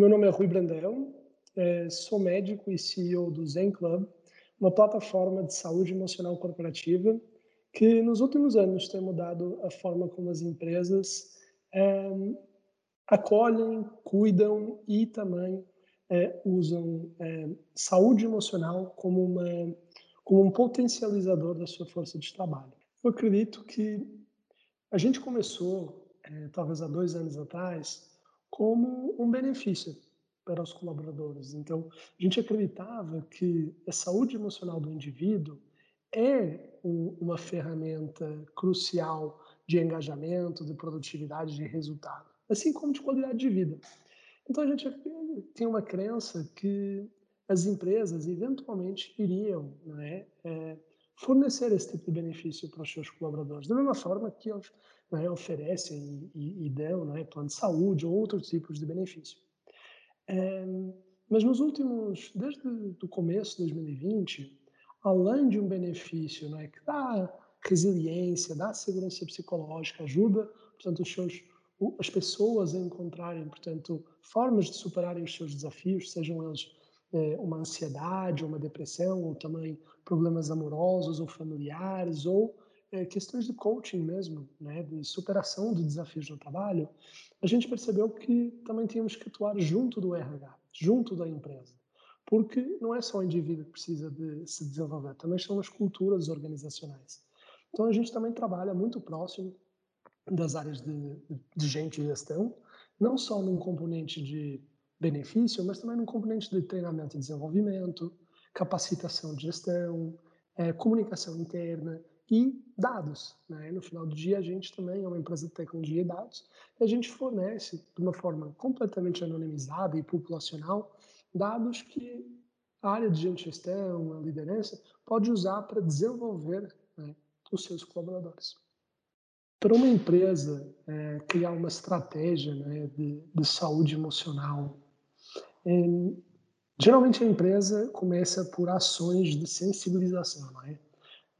Meu nome é Rui Brandel, é, sou médico e CEO do Zen Club, uma plataforma de saúde emocional corporativa que nos últimos anos tem mudado a forma como as empresas é, acolhem, cuidam e também é, usam é, saúde emocional como, uma, como um potencializador da sua força de trabalho. Eu acredito que a gente começou, é, talvez há dois anos atrás, como um benefício para os colaboradores. Então, a gente acreditava que a saúde emocional do indivíduo é um, uma ferramenta crucial de engajamento, de produtividade, de resultado, assim como de qualidade de vida. Então, a gente tem uma crença que as empresas eventualmente iriam é, é, fornecer esse tipo de benefício para os seus colaboradores, da mesma forma que eles né, oferecem e, e dão né, plano de saúde ou outros tipos de benefício. É, mas nos últimos, desde o começo de 2020, além de um benefício né, que dá resiliência, dá segurança psicológica, ajuda, portanto, os seus, as pessoas a encontrarem, portanto, formas de superarem os seus desafios, sejam eles é, uma ansiedade, uma depressão, ou também problemas amorosos ou familiares, ou é, questões de coaching mesmo, né, de superação de desafios no trabalho, a gente percebeu que também tínhamos que atuar junto do RH, junto da empresa. Porque não é só o indivíduo que precisa de se desenvolver, também são as culturas organizacionais. Então a gente também trabalha muito próximo das áreas de, de gente e gestão, não só num componente de benefício, mas também num componente de treinamento e desenvolvimento, capacitação de gestão, é, comunicação interna, e dados. Né? No final do dia, a gente também é uma empresa de tecnologia e dados, e a gente fornece, de uma forma completamente anonimizada e populacional, dados que a área de gestão, a liderança, pode usar para desenvolver né, os seus colaboradores. Para uma empresa é, criar uma estratégia né, de, de, saúde emocional, é, geralmente a empresa começa por ações de sensibilização, não é?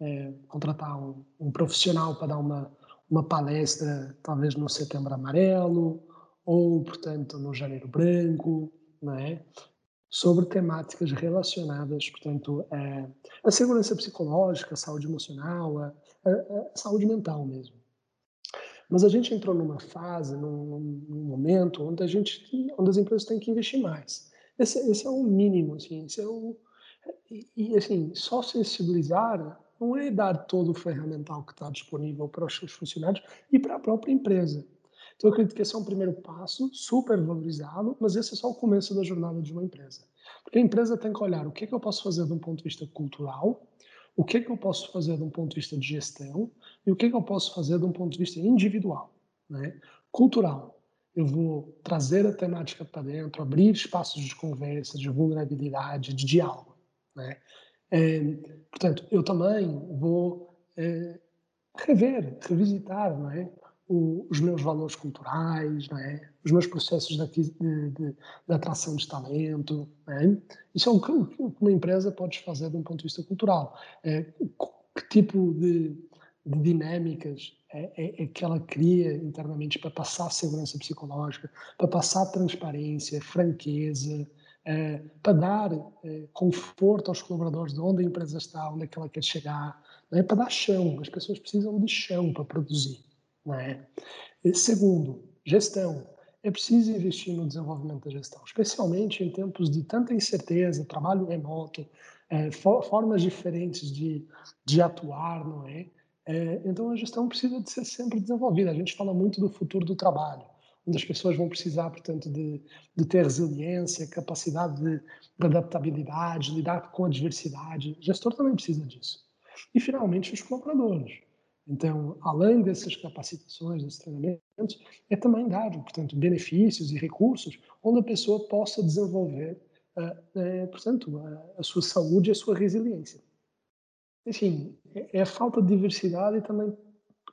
É, contratar um, um profissional para dar uma, uma palestra, talvez no Setembro Amarelo, ou, portanto, no Janeiro Branco, não é? sobre temáticas relacionadas, portanto, a, a segurança psicológica, a saúde emocional, a, a, saúde mental mesmo. Mas a gente entrou numa fase, num, num, momento onde a gente, onde as empresas têm que investir mais. Esse, esse é o mínimo, assim, esse é o e, e assim, só sensibilizar não é dar todo o ferramental que está disponível para os seus funcionários e para a própria empresa. Então, eu acredito que esse é um primeiro passo, super valorizado, mas esse é só o começo da jornada de uma empresa. Porque a empresa tem que olhar o que, é que eu posso fazer de um ponto de vista cultural, o que, é que eu posso fazer de um ponto de vista de gestão e o que, é que eu posso fazer de um ponto de vista individual. Né? Cultural, eu vou trazer a temática para dentro, abrir espaços de conversa, de vulnerabilidade, de diálogo. Né? É, portanto, eu também vou é, rever, revisitar não é? O, os meus valores culturais, não é? os meus processos de, de, de, de atração de talento. É? Isso é o que uma empresa pode fazer de um ponto de vista cultural. É, que tipo de, dinâmicas é, é, é, que ela cria internamente para passar segurança psicológica, para passar transparência, franqueza, para dar é, conforto aos colaboradores de onde a empresa está, onde é que ela quer chegar, é? para dar chão. As pessoas precisam de chão para produzir. É? Segundo, gestão. É preciso investir no desenvolvimento da gestão, especialmente em tempos de tanta incerteza, trabalho remoto, é, for, formas diferentes de, de atuar, não é? é? Então a gestão precisa de ser sempre desenvolvida. A gente fala muito do futuro do trabalho onde as pessoas vão precisar, portanto, de, de ter resiliência, capacidade de, de, adaptabilidade, lidar com a diversidade. O gestor também precisa disso. E, finalmente, os colaboradores. Então, além dessas capacitações, desses treinamentos, é também dar, portanto, benefícios e recursos onde a pessoa possa desenvolver, uh, uh, portanto, a, a, sua saúde e a sua resiliência. Enfim, é, é a falta de diversidade e também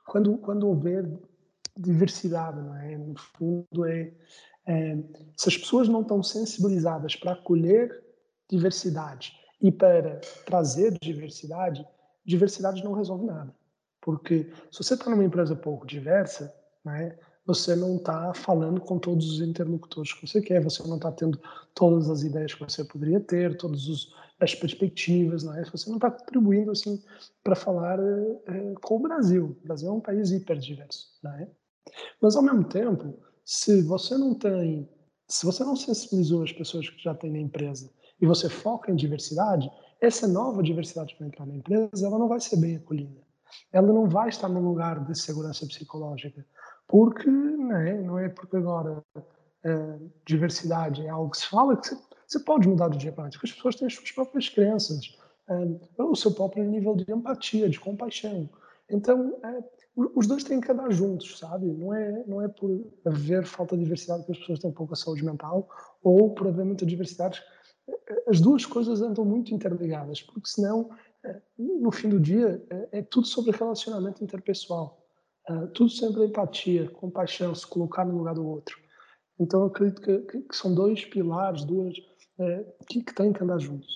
quando, quando houver diversidade, não é? No fundo, é, é, se as pessoas não estão sensibilizadas para acolher diversidade e para trazer diversidade, diversidade não resolve nada. Porque se você está numa empresa pouco diversa, não é? você não está falando com todos os interlocutores que você quer, você não está tendo todas as ideias que você poderia ter, todas as perspectivas, não é? Você não está contribuindo assim para falar é, com o Brasil. O Brasil é um país hiperdiverso, é? Mas ao mesmo tempo, se você não tem, se você não sensibilizou as pessoas que já têm na empresa e você foca em diversidade, essa nova diversidade que vai entrar na empresa, ela não vai ser bem acolhida. Ela não vai estar no lugar de segurança psicológica porque né, não é porque agora é, diversidade é algo que se fala que você, pode mudar do dia para a noite, as pessoas têm as suas próprias crenças, é, o seu próprio nível de empatia, de compaixão. Então, é, os dois têm que andar juntos, sabe? Não é, não é por haver falta de diversidade que as pessoas têm pouca saúde mental ou por haver muita diversidade. As duas coisas andam muito interligadas, porque senão, no fim do dia, é tudo sobre relacionamento interpessoal. Uh, tudo sempre empatia, compaixão, se colocar no lugar do outro. Então, eu acredito que, que, são dois pilares, duas, que, que têm que andar juntos.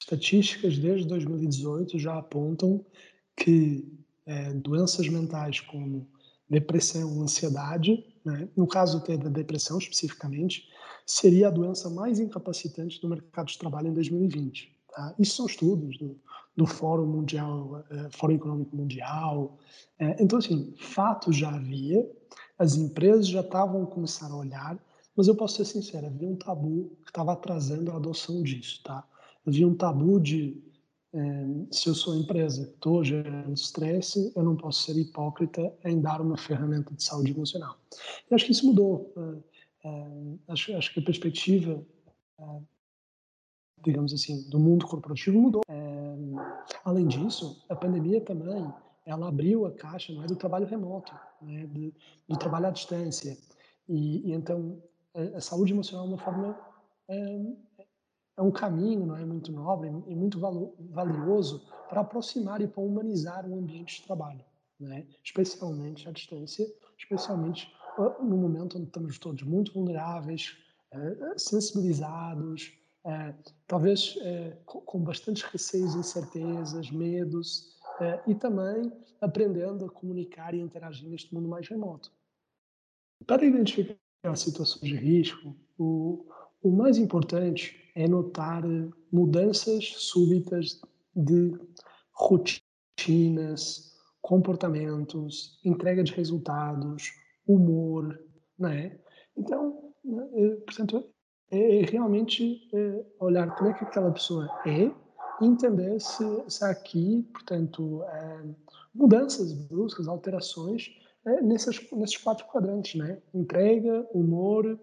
Estatísticas desde 2018 já apontam que é, doenças mentais como depressão, ansiedade, né, no caso da depressão especificamente, seria a doença mais incapacitante do mercado de trabalho em 2020. Tá? Isso são estudos do, do Fórum Mundial, uh, Fórum Econômico Mundial. Uh, então, assim, fato já havia, as empresas já estavam começando a olhar, mas eu posso ser sincero, havia um tabu que estava atrasando a adoção disso, tá? Havia um tabu de se eu sou empresa que estou gerando estresse, eu não posso ser hipócrita em dar uma ferramenta de saúde emocional. E acho que isso mudou. acho, acho que a perspectiva digamos assim, do mundo corporativo mudou. Além disso, a pandemia também ela abriu a caixa não é, do trabalho remoto, né, do, do trabalho à distância. E, e então, a, a, saúde emocional é uma forma, é, é, um caminho não é, muito nobre e muito valo, valioso para aproximar e para humanizar o ambiente de trabalho, né, especialmente à distância, especialmente no momento onde estamos todos muito vulneráveis, é, sensibilizados, é, talvez é, com, com bastantes receios, incertezas, medos, é, e também aprendendo a comunicar e interagir neste mundo mais remoto. Para identificar situações de risco, o, o mais importante é notar mudanças súbitas de rotinas, comportamentos, entrega de resultados, humor, não é? Então, né, portanto, é, é realmente é, olhar como é que aquela pessoa é e entender se, se há aqui, portanto, mudanças bruscas, alterações nesses, nesses quatro quadrantes, né? Entrega, humor,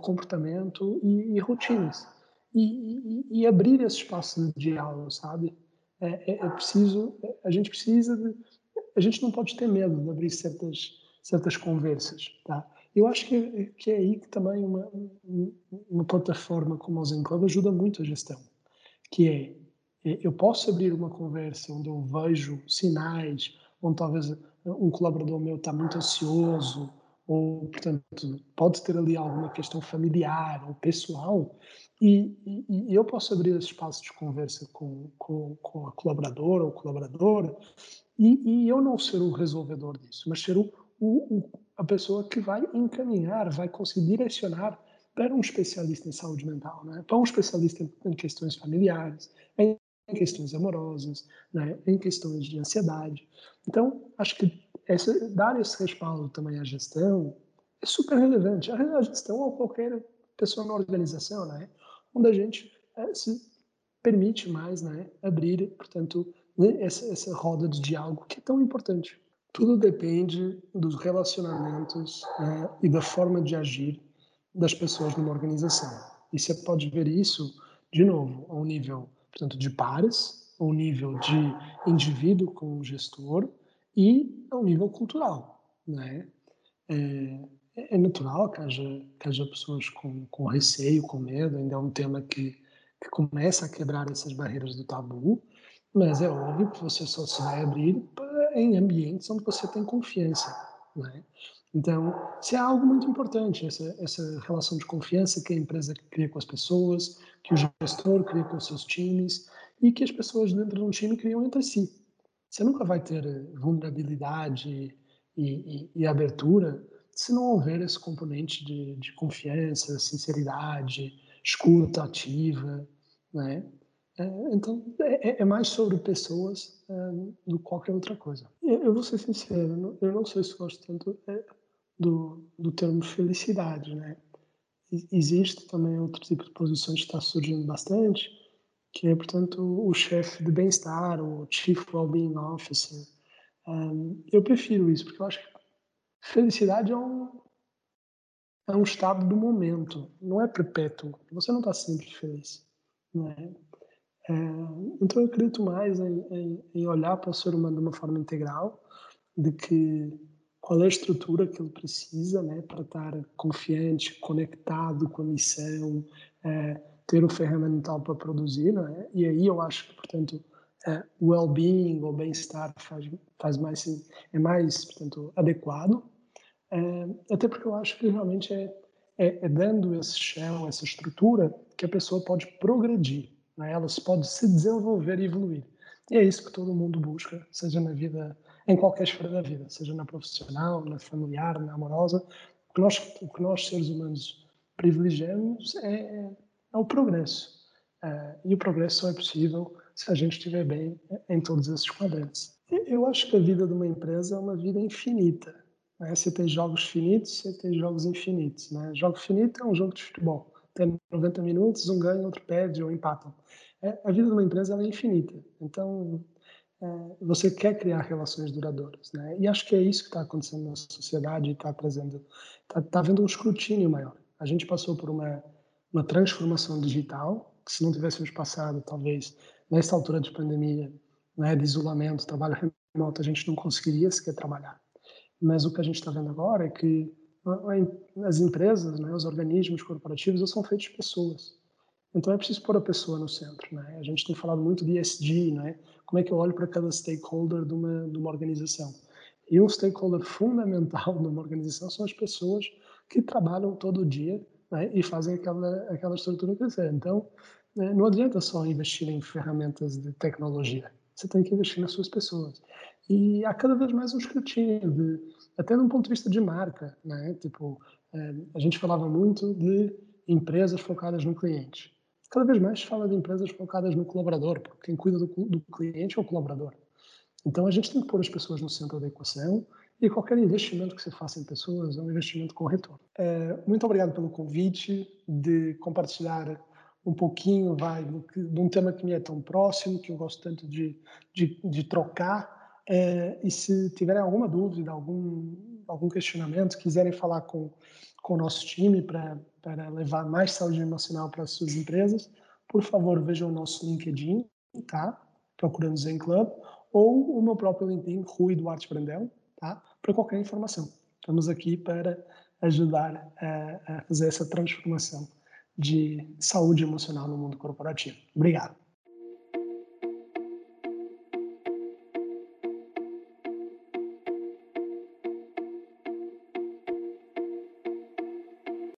comportamento e, e rotinas. E, e, abrir esse espaço de diálogo, sabe? É, é, é preciso, a gente precisa de, a gente não pode ter medo de abrir certas, certas conversas, tá? Eu acho que, que é aí que também uma, uma plataforma como o Zen Club ajuda muito a gestão, que é, é, eu posso abrir uma conversa onde eu vejo sinais, onde talvez um colaborador meu está muito ansioso, ou, portanto, pode ter ali alguma questão familiar ou pessoal, e, e, e eu posso abrir esse espaço de conversa com, com, com a colaboradora ou colaboradora, e, e eu não ser o resolvedor disso, mas ser o, o, a pessoa que vai encaminhar, vai conseguir direcionar para um especialista em saúde mental, né? para um especialista em questões familiares, em questões amorosas, né? em questões de ansiedade. Então, acho que essa, dar esse respaldo também à gestão é super relevante. A gestão ou qualquer pessoa na organização, né? Onde a gente é, se permite mais né? abrir, portanto, né? essa, essa roda de diálogo que é tão importante. Tudo depende dos relacionamentos né, e da forma de agir das pessoas numa organização. E você pode ver isso, de novo, ao nível, portanto, de pares, ao nível de indivíduo com o gestor e ao nível cultural. Né? É, é natural que haja, que haja pessoas com, com receio, com medo, ainda é um tema que, que começa a quebrar essas barreiras do tabu, mas é óbvio que você só se vai abrir em ambientes onde você tem confiança. Né? Então, isso é algo muito importante, essa, essa relação de confiança que a empresa cria com as pessoas, que o gestor cria com os seus times e que as pessoas dentro de um time criam entre si. Você nunca vai ter vulnerabilidade e, e, e abertura se não houver esse componente de, de confiança, sinceridade, escuta ativa, né? É, então, é, é, mais sobre pessoas é, do que qualquer outra coisa. Eu vou ser sincero, eu não sei se gosto tanto é, do, do termo felicidade, né? Existe também outro tipo de posições que está surgindo bastante, que é, portanto, o chefe de bem-estar, o Chief Wellbeing Officer. Um, eu prefiro isso, porque eu acho que felicidade é um, é um estado do momento, não é perpétuo. Você não está sempre feliz. Né? É, então eu acredito mais em, em, em olhar para o ser humano de uma forma integral, de que qual é a estrutura que ele precisa né, para estar confiante, conectado com a missão, é, ter o ferramental para produzir, é? E aí eu acho que, portanto, é, well-being ou bem-estar faz, faz mais é mais, portanto, adequado. É, até porque eu acho que realmente é, é, é, dando esse chão, essa estrutura, que a pessoa pode progredir, né? ela pode se desenvolver e evoluir. E é isso que todo mundo busca, seja na vida, em qualquer esfera da vida, seja na profissional, na familiar, na amorosa. O que nós, o que nós seres humanos privilegiamos é é o progresso. Uh, e o progresso só é possível se a gente estiver bem em todos esses quadrantes. Eu acho que a vida de uma empresa é uma vida infinita. Né? Você tem jogos finitos, você tem jogos infinitos. Né? Jogo finito é um jogo de futebol. Tem 90 minutos, um ganha, outro perde ou empatam. É, a vida de uma empresa é infinita. Então, é, você quer criar relações duradouras. Né? E acho que é isso que está acontecendo na sociedade e está trazendo, está tá havendo um escrutínio maior. A gente passou por uma uma transformação digital, que se não tivéssemos passado, talvez, nessa altura de pandemia, né, de isolamento, trabalho remoto, a gente não conseguiria sequer trabalhar. Mas o que a gente está vendo agora é que as empresas, né, os organismos corporativos, são feitos de pessoas. Então é preciso pôr a pessoa no centro. Né? A gente tem falado muito de ESG, né? como é que eu olho para cada stakeholder de uma, de uma organização. E um stakeholder fundamental de uma organização são as pessoas que trabalham todo dia né, e fazem aquela, aquela estrutura crescer. Então, né, não adianta só investir em ferramentas de tecnologia, você tem que investir nas suas pessoas. E há cada vez mais um escrutínio, de, até de um ponto de vista de marca. Né? Tipo, é, a gente falava muito de empresas focadas no cliente. Cada vez mais se fala de empresas focadas no colaborador, porque quem cuida do, do cliente é o colaborador. Então a gente tem que pôr as pessoas no centro da equação e qualquer investimento que você faça em pessoas é um investimento com retorno. É, muito obrigado pelo convite de compartilhar um pouquinho vai, de um tema que me é tão próximo, que eu gosto tanto de, de, de trocar. É, e se tiverem alguma dúvida, algum, algum questionamento, quiserem falar com, com o nosso time para levar mais saúde emocional para as suas empresas, por favor, vejam o nosso LinkedIn, tá? procurando Zen Club, ou o meu próprio LinkedIn, Rui Duarte Brandão, tá? para qualquer informação. Estamos aqui para ajudar a, a fazer essa transformação de saúde emocional no mundo corporativo. Obrigado.